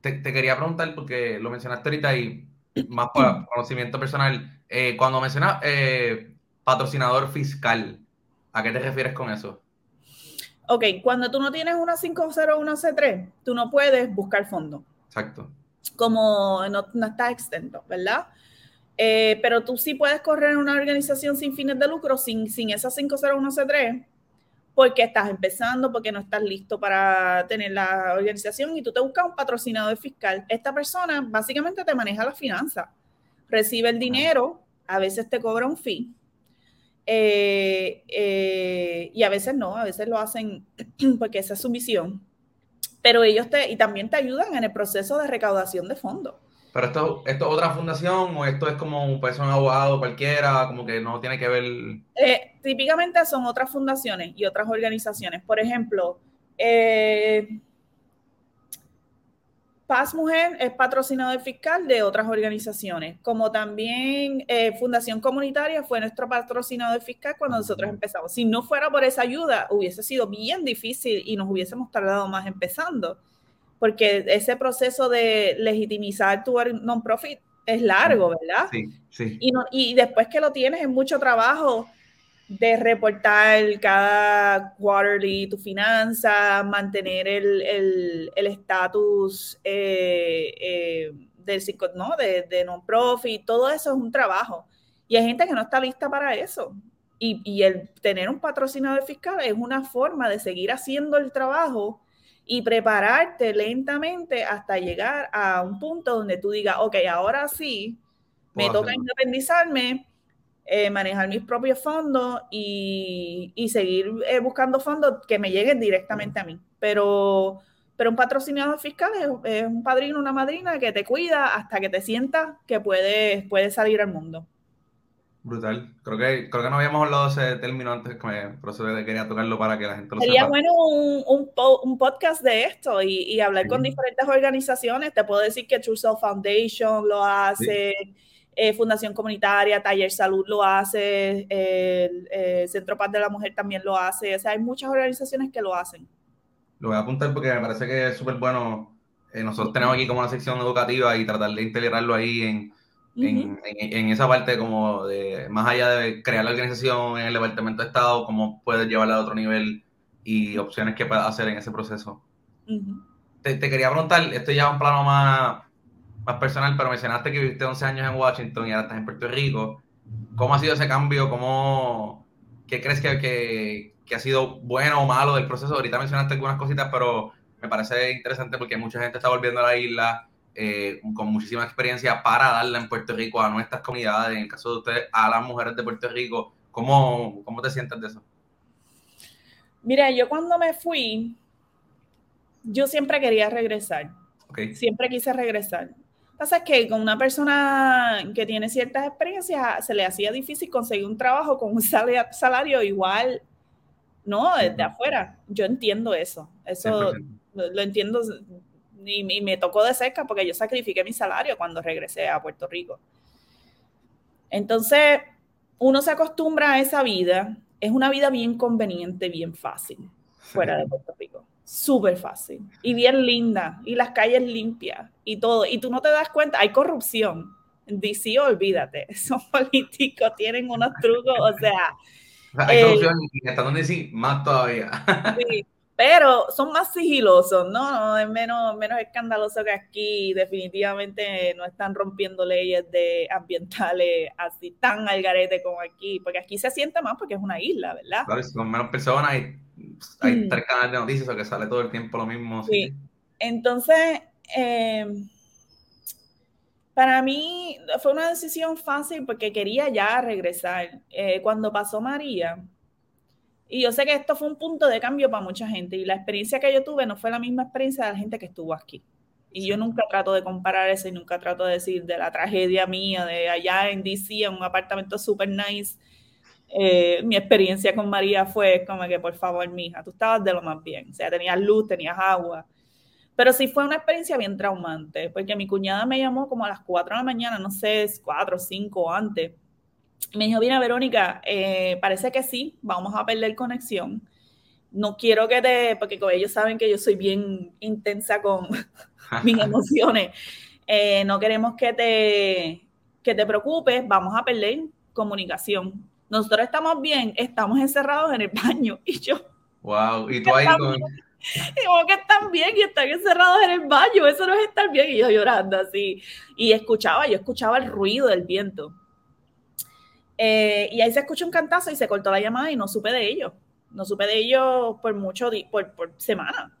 Te, quería preguntar, porque lo mencionaste ahorita y más por conocimiento personal, eh, cuando mencionas eh, patrocinador fiscal, ¿a qué te refieres con eso? Ok, cuando tú no tienes una 501C3, tú no puedes buscar fondo. Exacto. Como no, no está extento, ¿verdad? Eh, pero tú sí puedes correr en una organización sin fines de lucro, sin, sin esa 501c3, porque estás empezando, porque no estás listo para tener la organización y tú te buscas un patrocinador fiscal. Esta persona básicamente te maneja las finanzas, recibe el dinero, a veces te cobra un fee. Eh, eh, y a veces no, a veces lo hacen porque esa es su misión. Pero ellos te, y también te ayudan en el proceso de recaudación de fondos. Pero esto, esto es otra fundación o esto es como pues, un abogado cualquiera, como que no tiene que ver. Eh, típicamente son otras fundaciones y otras organizaciones. Por ejemplo, eh, Paz Mujer es patrocinador fiscal de otras organizaciones, como también eh, Fundación Comunitaria fue nuestro patrocinador fiscal cuando nosotros empezamos. Si no fuera por esa ayuda, hubiese sido bien difícil y nos hubiésemos tardado más empezando porque ese proceso de legitimizar tu non-profit es largo, ¿verdad? Sí, sí. Y, y después que lo tienes es mucho trabajo de reportar cada quarterly tu finanza, mantener el estatus el, eh, eh, del ¿no? de, de non-profit, todo eso es un trabajo. Y hay gente que no está lista para eso. Y, y, el tener un patrocinador fiscal es una forma de seguir haciendo el trabajo y prepararte lentamente hasta llegar a un punto donde tú digas, ok, ahora sí, me toca independizarme, eh, manejar mis propios fondos y, y seguir eh, buscando fondos que me lleguen directamente a mí. Pero, pero un patrocinador fiscal es, un padrino, una madrina que te cuida hasta que te sientas que puedes, puedes salir al mundo. Brutal. Creo que, creo que no habíamos hablado de ese término antes, por eso quería tocarlo para que la gente lo sepa. Sería bueno un, un, un, podcast de esto y, y hablar con diferentes organizaciones. Te puedo decir que True Self Foundation lo hace. Eh, Fundación Comunitaria, Taller Salud lo hace, el, Centro Paz de la Mujer también lo hace, o sea, hay muchas organizaciones que lo hacen. Lo voy a apuntar porque me parece que es súper bueno. Eh, nosotros tenemos aquí como una sección educativa y tratar de integrarlo ahí en, en, en, esa parte como de, más allá de crear la organización en el Departamento de Estado, cómo puedes llevarla a otro nivel y opciones que puedes hacer en ese proceso. te, te, quería preguntar, esto ya es un plano más más personal, pero mencionaste que viviste 11 años en Washington y ahora estás en Puerto Rico. ¿Cómo ha sido ese cambio? ¿Cómo, ¿Qué crees que, que, que, ha sido bueno o malo del proceso? Ahorita mencionaste algunas cositas, pero me parece interesante porque mucha gente está volviendo a la isla eh, con muchísima experiencia para darla en Puerto Rico a nuestras comunidades, en el caso de ustedes, a las mujeres de Puerto Rico. ¿Cómo, cómo te sientes de eso? Mira, yo cuando me fui, yo siempre quería regresar. Siempre quise regresar pasa que con una persona que tiene ciertas experiencias se le hacía difícil conseguir un trabajo con un salario igual, ¿no? Desde afuera. Yo entiendo eso. Eso lo, entiendo y, me tocó de cerca porque yo sacrifiqué mi salario cuando regresé a Puerto Rico. Entonces, uno se acostumbra a esa vida. Es una vida bien conveniente, bien fácil, fuera de Puerto Rico súper fácil y bien linda y las calles limpias y todo. Y tú no te das cuenta, hay corrupción. En DC, olvídate, esos políticos tienen unos trucos, o sea. Hay corrupción y están donde sí, más todavía. Sí, pero son más sigilosos, ¿no? Es menos, menos escandaloso que aquí. Definitivamente no están rompiendo leyes de ambientales así tan al garete como aquí, porque aquí se siente más porque es una isla, ¿verdad? Claro, son menos personas hay mm. tres canales de noticias o que sale todo el tiempo lo mismo. Sí. Entonces, em, para mí fue una decisión fácil porque quería ya regresar. Eh, cuando pasó María, y yo sé que esto fue un punto de cambio para mucha gente, y la experiencia que yo tuve no fue la misma experiencia de la gente que estuvo aquí. Y yo nunca trato de comparar eso y nunca trato de decir de la tragedia mía, de allá en DC, en un apartamento super nice, eh, mi experiencia con María fue como que, por favor, mija, tú estabas de lo más bien. O sea, tenías luz, tenías agua. Pero sí fue una experiencia bien traumante, porque mi cuñada me llamó como a las 4 de la mañana, no sé, 4 o 5 antes. Me dijo, mira, Verónica, eh, parece que sí, vamos a perder conexión. No quiero que te, porque ellos saben que yo soy bien intensa con mis emociones. Eh, no queremos que te, que te preocupes, vamos a perder comunicación nosotros estamos bien, estamos encerrados en el baño. Y yo. Wow, y tú ahí con. Que están bien y están encerrados en el baño, eso no es estar bien. Y yo llorando así. Y escuchaba, yo escuchaba el ruido del viento. Eh, y ahí se escucha un cantazo y se cortó la llamada y no supe de ellos. No supe de ellos por mucho, por, por semana.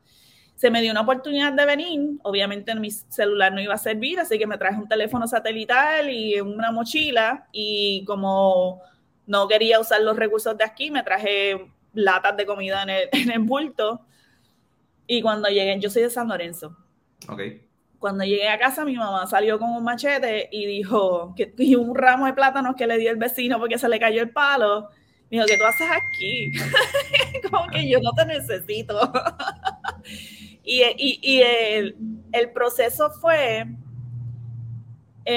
Se me dio una oportunidad de venir. Obviamente mi celular no iba a servir, así que me traje un teléfono satelital y una mochila. Y como no quería usar los recursos de aquí, me traje latas de comida en el, bulto. Y cuando llegué, yo soy de San Lorenzo. Ok. Cuando llegué a casa, mi mamá salió con un machete y dijo que y un ramo de plátanos que le dio el vecino porque se le cayó el palo. Me dijo, ¿qué tú haces aquí? Como que yo no te necesito. y, el proceso fue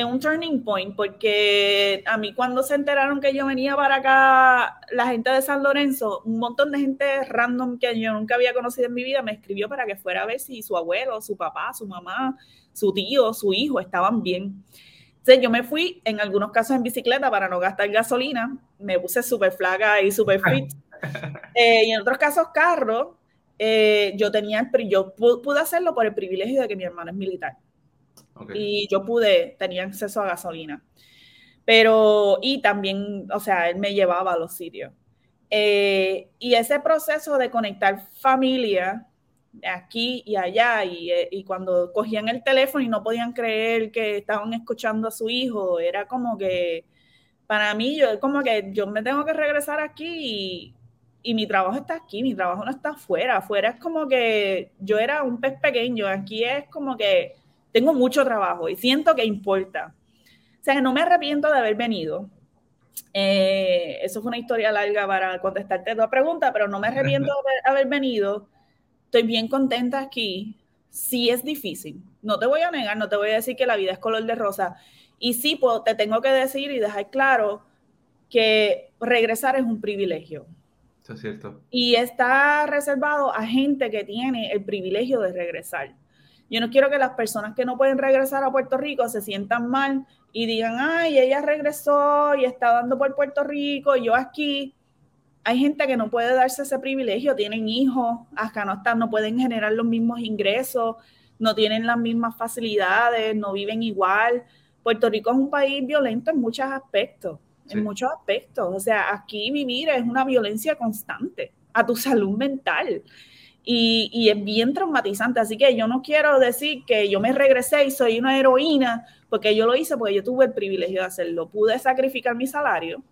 un turning point, porque a mí cuando se enteraron que yo venía para acá, la gente de San Lorenzo, un montón de gente random que yo nunca había conocido en mi vida, me escribió para que fuera a ver si su abuelo, su papá, su mamá, su tío, su hijo estaban bien. Entonces yo me fui en algunos casos en bicicleta para no gastar gasolina, me puse súper flaca y súper fit. Eh, y en otros casos carro, eh, yo tenía, yo pude hacerlo por el privilegio de que mi hermano es militar. Y yo pude, tenía acceso a gasolina. Pero, y también, o sea, él me llevaba a los sitios. Eh, y ese proceso de conectar familia aquí y allá, y, eh, y, cuando cogían el teléfono y no podían creer que estaban escuchando a su hijo, era como que, para mí, yo como que yo me tengo que regresar aquí y, y mi trabajo está aquí, mi trabajo no está afuera, afuera es como que yo era un pez pequeño, aquí es como que tengo mucho trabajo y siento que importa. O sea, que no me arrepiento de haber venido. Eh, eso fue una historia larga para contestarte tu pregunta, pero no me arrepiento de haber venido. Estoy bien contenta aquí. Sí es difícil. No te voy a negar, no te voy a decir que la vida es color de rosa. Y sí, pues, te tengo que decir y dejar claro que regresar es un privilegio. Eso es cierto. Y está reservado a gente que tiene el privilegio de regresar. Yo no quiero que las personas que no pueden regresar a Puerto Rico se sientan mal y digan, ay, ella regresó y está dando por Puerto Rico, y yo aquí. Hay gente que no puede darse ese privilegio, tienen hijos, acá no están, no pueden generar los mismos ingresos, no tienen las mismas facilidades, no viven igual. Puerto Rico es un país violento en muchos aspectos, en muchos aspectos. O sea, aquí vivir es una violencia constante a tu salud mental. Y, y, es bien traumatizante. Así que yo no quiero decir que yo me regresé y soy una heroína porque yo lo hice porque yo tuve el privilegio de hacerlo. Pude sacrificar mi salario,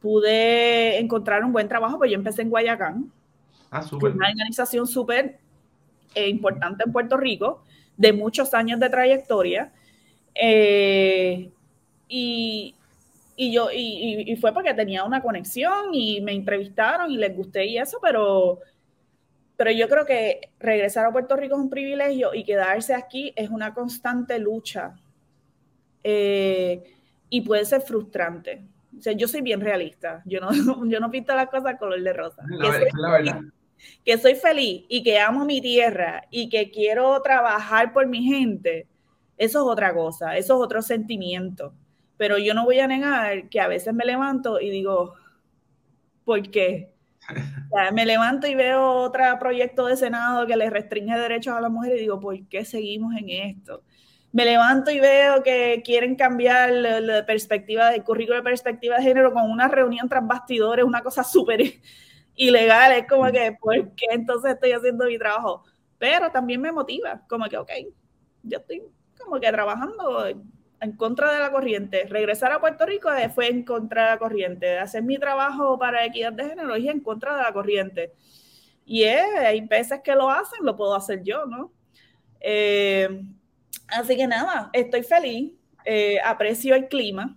pude encontrar un buen trabajo, pues yo empecé en Guayacán, ah, super. una organización súper eh, importante en Puerto Rico, de muchos años de trayectoria. Eh, y, y, yo, y, y, fue porque tenía una conexión y me entrevistaron y les gusté y eso, pero pero yo creo que regresar a Puerto Rico es un privilegio y quedarse aquí es una constante lucha. Eh, y puede ser frustrante. O sea, yo soy bien realista. Yo no, yo no pinto las cosas color de rosa. La, que, soy la verdad. Que soy feliz y que amo mi tierra y que quiero trabajar por mi gente, eso es otra cosa, eso es otro sentimiento. Pero yo no voy a negar que a veces me levanto y digo, ¿por qué? Me levanto y veo otro proyecto de Senado que le restringe derechos a las mujeres y digo, ¿por qué seguimos en esto? Me levanto y veo que quieren cambiar la, perspectiva del currículo de perspectiva de género con una reunión tras bastidores, una cosa súper ilegal. Es como que, ¿por qué entonces estoy haciendo mi trabajo? Pero también me motiva, como que, ok, yo estoy como que trabajando en contra de la corriente. Regresar a Puerto Rico fue en contra de la corriente. Hacer mi trabajo para equidad de género es en contra de la corriente. Y hay veces que lo hacen, lo puedo hacer yo, ¿no? Eh, así que nada, estoy feliz, eh, aprecio el clima,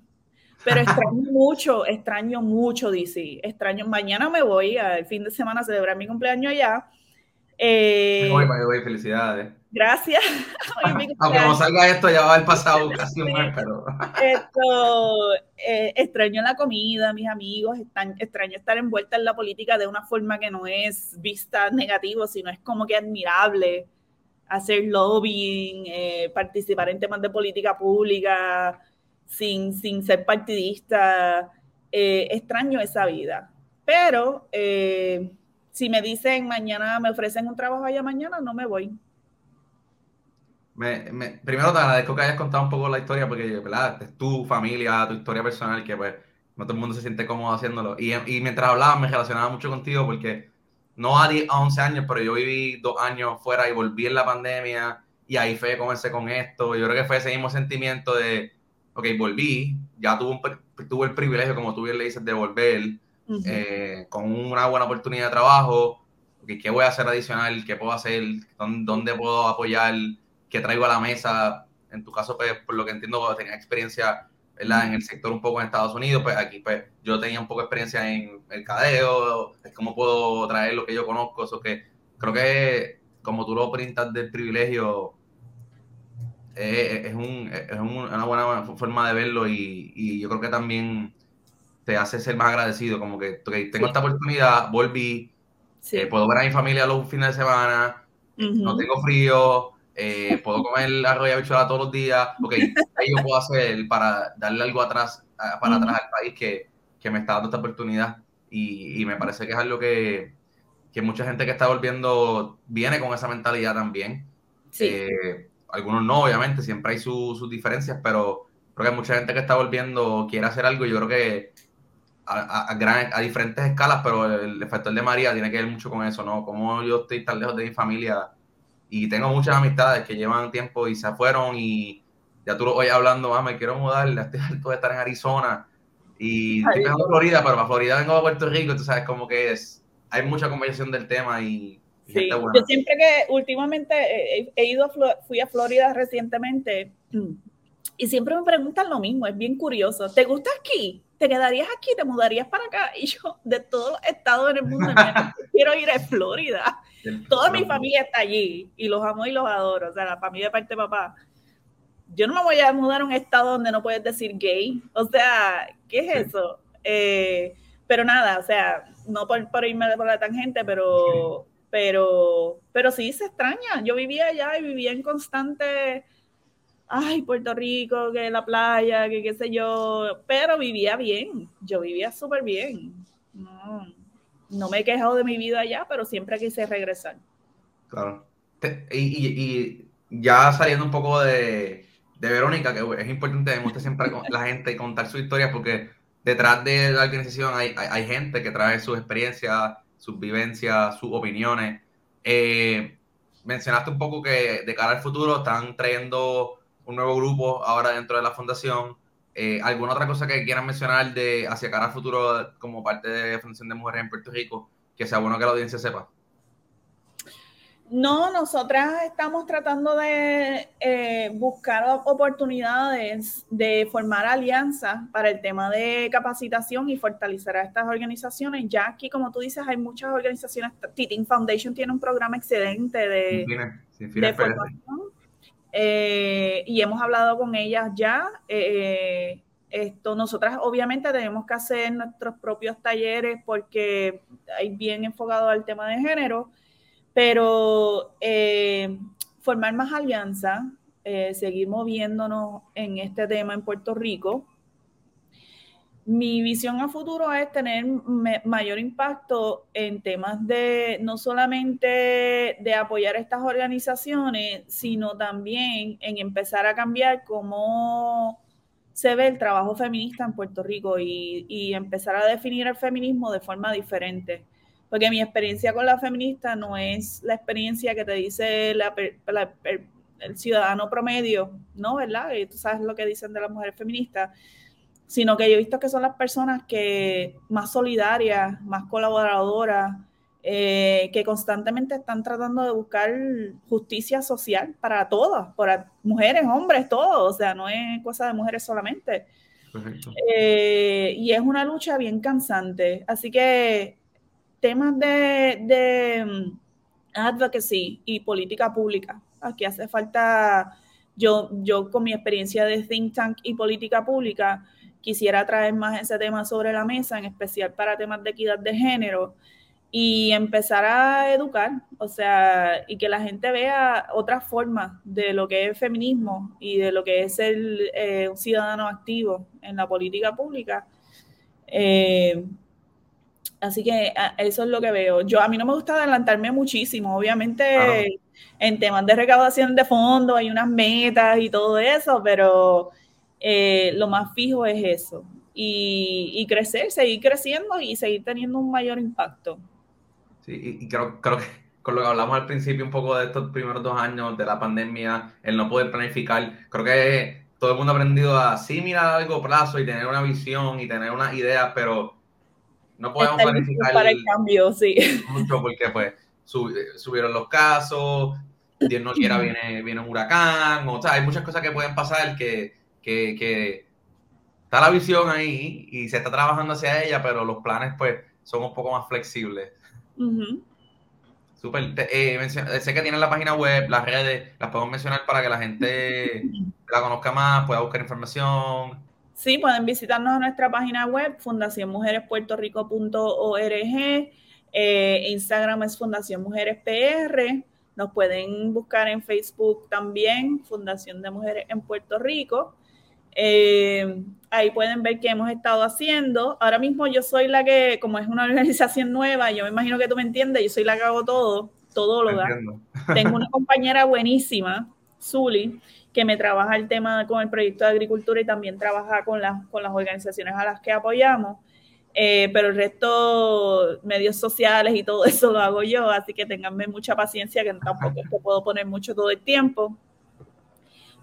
pero extraño mucho, extraño mucho DC. Extraño, mañana me voy al fin de semana a celebrar mi cumpleaños allá. Eh, voy, felicidades. Gracias. Aunque como salga esto, ya va a haber pasado casi un mes, pero. Esto, eh, extraño la comida, mis amigos, están, extraño estar envuelta en la política de una forma que no es vista negativo, sino es como que admirable hacer lobbying, eh, participar en temas de política pública sin, sin ser partidista. Eh, extraño esa vida. Pero si me dicen mañana, me ofrecen un trabajo allá mañana, no me voy me, me, primero te agradezco que hayas contado un poco la historia porque, ¿verdad? Es tu familia, tu historia personal, que pues no todo el mundo se siente cómodo haciéndolo. Y, y mientras hablaba me relacionaba mucho contigo porque no a, 10, a 11 años, pero yo viví dos años fuera y volví en la pandemia y ahí fue comencé con esto. Yo creo que fue ese mismo sentimiento de, ok, volví, ya tuve, un, tuve el privilegio, como tú bien le dices, de volver eh, con una buena oportunidad de trabajo. Okay, ¿Qué voy a hacer adicional? ¿Qué puedo hacer? ¿Dónde, puedo apoyar? que traigo a la mesa. En tu caso, pues, por lo que entiendo, tenía experiencia ¿verdad? en el sector un poco en Estados Unidos, pues aquí pues yo tenía un poco de experiencia en el cadeo, es cómo puedo traer lo que yo conozco, eso que creo que como tú lo printas del privilegio, eh, es, un, es, una buena forma de verlo y, y, yo creo que también te hace ser más agradecido, como que tengo esta oportunidad, volví, eh, puedo ver a mi familia los fines de semana, no tengo frío, eh, puedo comer arroz y habichuela todos los días, ok, ¿qué yo puedo hacer para darle algo atrás, para atrás al país que, que, me está dando esta oportunidad? Y, y me parece que es algo que, que, mucha gente que está volviendo viene con esa mentalidad también. Sí. Eh, algunos no, obviamente, siempre hay sus diferencias, pero creo que mucha gente que está volviendo, quiere hacer algo, yo creo que a, a, a diferentes escalas, pero el factor de María tiene que ver mucho con eso, ¿no? Como yo estoy tan lejos de mi familia y tengo muchas amistades que llevan tiempo y se fueron y ya tú lo oyes hablando, ah, me quiero mudar, estoy harto de estar en Arizona y estoy en Florida, pero para Florida vengo a Puerto Rico, tú sabes como que es, hay mucha conversación del tema y... Sí, yo siempre que últimamente he, ido, fui a Florida recientemente y siempre me preguntan lo mismo, es bien curioso, ¿te gusta aquí? ¿Te quedarías aquí? ¿Te mudarías para acá? Y yo, de todos los estados en el mundo, quiero ir a Florida. Toda mi familia está allí y los amo y los adoro. O sea, la familia de parte de papá. Yo no me voy a mudar a un estado donde no puedes decir gay. O sea, ¿qué es eso? Eh, pero nada, o sea, no por, por, irme por la tangente, pero, pero, pero sí se extraña. Yo vivía allá y vivía en constante, ay, Puerto Rico, que la playa, que qué sé yo, pero vivía bien. Yo vivía súper bien. No no me he quejado de mi vida allá, pero siempre quise regresar. Claro. Y, ya saliendo un poco de, Verónica, que es importante, me gusta siempre la gente contar su historia porque detrás de la organización hay, gente que trae sus experiencias, sus vivencias, sus opiniones. Eh, mencionaste un poco que de cara al futuro están trayendo un nuevo grupo ahora dentro de la fundación. Eh, ¿Alguna otra cosa que quieran mencionar de hacia cara al futuro como parte de Fundación de Mujeres en Puerto Rico que sea bueno que la audiencia sepa? No, nosotras estamos tratando de eh, buscar oportunidades de formar alianzas para el tema de capacitación y fortalecer a estas organizaciones. Ya aquí, como tú dices, hay muchas organizaciones. Titin Foundation tiene un programa excelente de, de formación eh, y hemos hablado con ellas ya. Eh, esto, nosotras obviamente tenemos que hacer nuestros propios talleres porque hay bien enfocado al tema de género, pero eh, formar más alianzas, seguir moviéndonos en este tema en Puerto Rico mi visión a futuro es tener mayor impacto en temas de no solamente de apoyar estas organizaciones, sino también en empezar a cambiar cómo se ve el trabajo feminista en Puerto Rico y, empezar a definir el feminismo de forma diferente. Porque mi experiencia con la feminista no es la experiencia que te dice el, ciudadano promedio, ¿no? ¿Verdad? Y tú sabes lo que dicen de las mujeres feministas sino que yo he visto que son las personas que más solidarias, más colaboradoras, eh, que constantemente están tratando de buscar justicia social para todas, para mujeres, hombres, todos, o sea, no es cosa de mujeres solamente. Eh, y es una lucha bien cansante. Así que temas de, de mm, advocacy y política pública, aquí hace falta, yo, yo con mi experiencia de think tank y política pública, quisiera traer más ese tema sobre la mesa, en especial para temas de equidad de género, y empezar a educar, o sea, y que la gente vea otras formas de lo que es feminismo y de lo que es ser eh, un ciudadano activo en la política pública. Eh, así que eso es lo que veo. Yo a mí no me gusta adelantarme muchísimo, obviamente en temas de recaudación de fondos hay unas metas y todo eso, pero eh, lo más fijo es eso. Y, crecer, seguir creciendo y seguir teniendo un mayor impacto. Sí, y creo, creo que con lo que hablamos al principio un poco de estos primeros dos años de la pandemia, el no poder planificar, creo que todo el mundo ha aprendido a sí mirar a largo plazo y tener una visión y tener una idea, pero no podemos planificar para el cambio, sí. mucho porque pues subieron los casos, Dios no quiera viene, viene un huracán, o sea, hay muchas cosas que pueden pasar que que, está la visión ahí y se está trabajando hacia ella, pero los planes pues son un poco más flexibles. Súper. Eh, sé que tienen la página web, las redes, las podemos mencionar para que la gente la conozca más, pueda buscar información. Sí, pueden visitarnos a nuestra página web, fundacionmujerespuertorico.org. Eh, Instagram es Fundación Mujeres PR. Nos pueden buscar en Facebook también, Fundación de Mujeres en Puerto Rico. Eh, ahí pueden ver qué hemos estado haciendo. Ahora mismo yo soy la que, como es una organización nueva, yo me imagino que tú me entiendes, yo soy la que hago todo, todo lo da. Tengo una compañera buenísima, Zuli, que me trabaja el tema con el proyecto de agricultura y también trabaja con, las con las organizaciones a las que apoyamos. Eh, pero el resto, medios sociales y todo eso lo hago yo, así que tenganme mucha paciencia, que tampoco te puedo poner mucho todo el tiempo.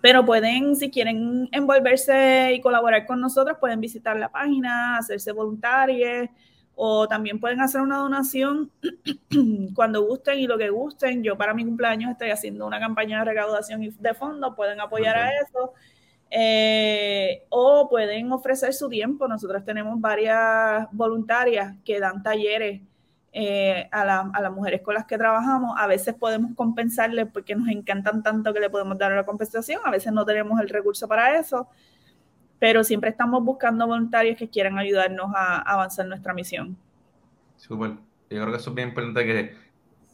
Pero pueden, si quieren envolverse y colaborar con nosotros, pueden visitar la página, hacerse voluntarios o también pueden hacer una donación cuando gusten y lo que gusten. Yo para mi cumpleaños estoy haciendo una campaña de recaudación de fondos, pueden apoyar a eso. Eh, o pueden ofrecer su tiempo. Nosotros tenemos varias voluntarias que dan talleres eh, a, a, las mujeres con las que trabajamos. A veces podemos compensarles porque nos encantan tanto que le podemos dar la compensación, a veces no tenemos el recurso para eso, pero siempre estamos buscando voluntarios que quieran ayudarnos a, avanzar nuestra misión. Súper. Yo creo que eso es bien importante que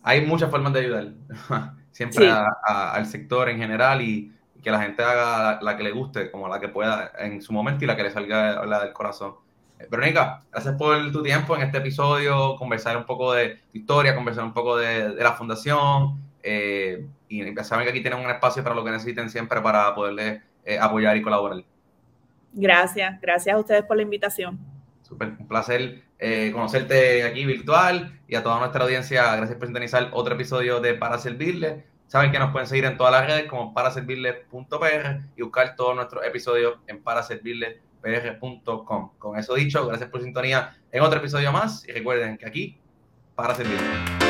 hay muchas formas de ayudar, siempre al sector en general y que la gente haga la, que le guste, como la que pueda en su momento y la que le salga la del corazón. Verónica, gracias por tu tiempo en este episodio, conversar un poco de tu historia, conversar un poco de, la fundación eh, y saben que aquí tienen un espacio para lo que necesiten siempre para poderles eh, apoyar y colaborar. Gracias, gracias a ustedes por la invitación. Súper, un placer eh, conocerte aquí virtual y a toda nuestra audiencia, gracias por sintonizar otro episodio de Para Servirle. Saben que nos pueden seguir en todas las redes como paraservirle.pr y buscar todos nuestros episodios en paraservirle.pr pr.com. Con eso dicho, gracias por sintonía en otro episodio más y recuerden que aquí para servirles.